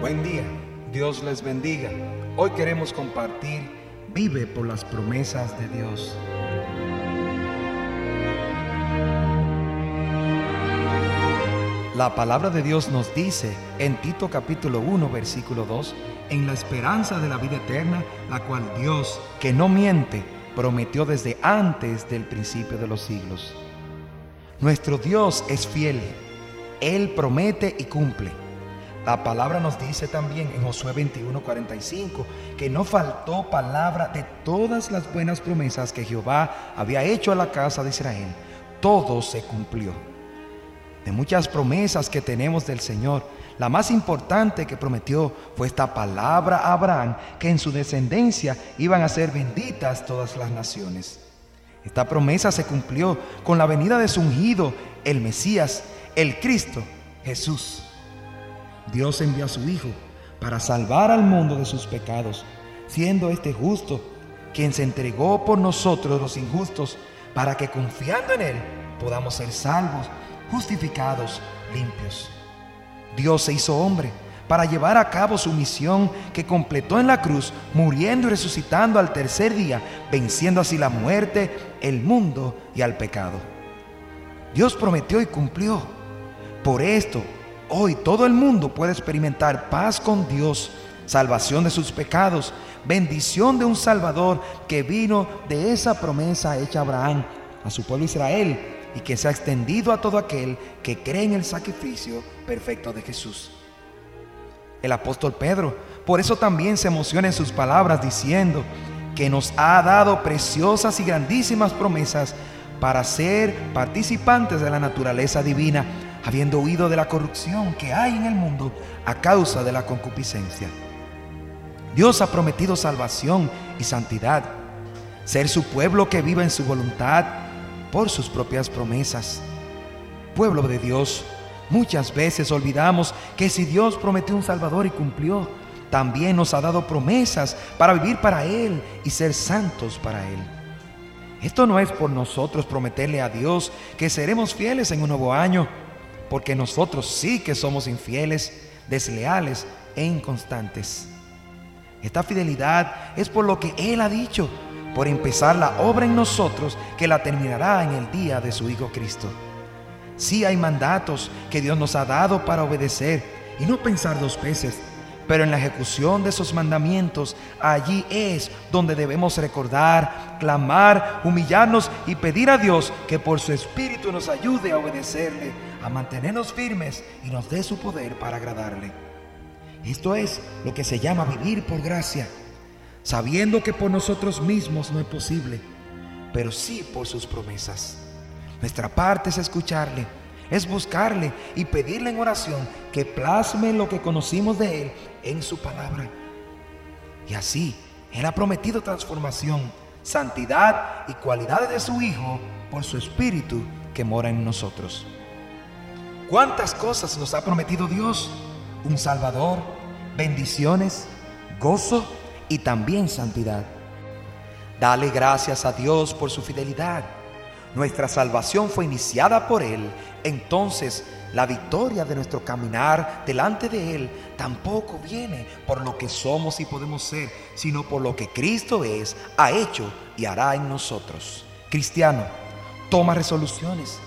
Buen día, Dios les bendiga. Hoy queremos compartir Vive por las promesas de Dios. La palabra de Dios nos dice en Tito capítulo 1 versículo 2, en la esperanza de la vida eterna, la cual Dios, que no miente, prometió desde antes del principio de los siglos. Nuestro Dios es fiel, Él promete y cumple. La palabra nos dice también en Josué 21:45 que no faltó palabra de todas las buenas promesas que Jehová había hecho a la casa de Israel. Todo se cumplió. De muchas promesas que tenemos del Señor, la más importante que prometió fue esta palabra a Abraham, que en su descendencia iban a ser benditas todas las naciones. Esta promesa se cumplió con la venida de su ungido, el Mesías, el Cristo, Jesús. Dios envió a su Hijo para salvar al mundo de sus pecados, siendo este justo, quien se entregó por nosotros los injustos, para que confiando en Él podamos ser salvos, justificados, limpios. Dios se hizo hombre para llevar a cabo su misión que completó en la cruz, muriendo y resucitando al tercer día, venciendo así la muerte, el mundo y al pecado. Dios prometió y cumplió. Por esto, Hoy todo el mundo puede experimentar paz con Dios, salvación de sus pecados, bendición de un Salvador que vino de esa promesa hecha a Abraham, a su pueblo Israel, y que se ha extendido a todo aquel que cree en el sacrificio perfecto de Jesús. El apóstol Pedro, por eso también se emociona en sus palabras diciendo que nos ha dado preciosas y grandísimas promesas para ser participantes de la naturaleza divina habiendo huido de la corrupción que hay en el mundo a causa de la concupiscencia. Dios ha prometido salvación y santidad, ser su pueblo que viva en su voluntad por sus propias promesas. Pueblo de Dios, muchas veces olvidamos que si Dios prometió un Salvador y cumplió, también nos ha dado promesas para vivir para Él y ser santos para Él. Esto no es por nosotros prometerle a Dios que seremos fieles en un nuevo año, porque nosotros sí que somos infieles, desleales e inconstantes. Esta fidelidad es por lo que Él ha dicho, por empezar la obra en nosotros que la terminará en el día de su Hijo Cristo. Sí hay mandatos que Dios nos ha dado para obedecer y no pensar dos veces, pero en la ejecución de esos mandamientos, allí es donde debemos recordar, clamar, humillarnos y pedir a Dios que por su Espíritu nos ayude a obedecerle a mantenernos firmes y nos dé su poder para agradarle. Esto es lo que se llama vivir por gracia, sabiendo que por nosotros mismos no es posible, pero sí por sus promesas. Nuestra parte es escucharle, es buscarle y pedirle en oración que plasme lo que conocimos de Él en su palabra. Y así, Él ha prometido transformación, santidad y cualidades de su Hijo por su Espíritu que mora en nosotros. ¿Cuántas cosas nos ha prometido Dios? Un Salvador, bendiciones, gozo y también santidad. Dale gracias a Dios por su fidelidad. Nuestra salvación fue iniciada por Él. Entonces, la victoria de nuestro caminar delante de Él tampoco viene por lo que somos y podemos ser, sino por lo que Cristo es, ha hecho y hará en nosotros. Cristiano, toma resoluciones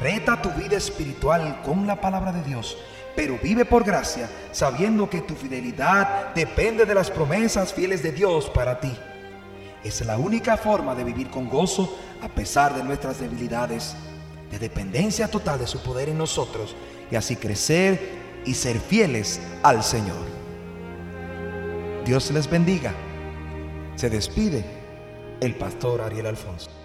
Reta tu vida espiritual con la palabra de Dios, pero vive por gracia, sabiendo que tu fidelidad depende de las promesas fieles de Dios para ti. Es la única forma de vivir con gozo a pesar de nuestras debilidades, de dependencia total de su poder en nosotros y así crecer y ser fieles al Señor. Dios les bendiga. Se despide el pastor Ariel Alfonso.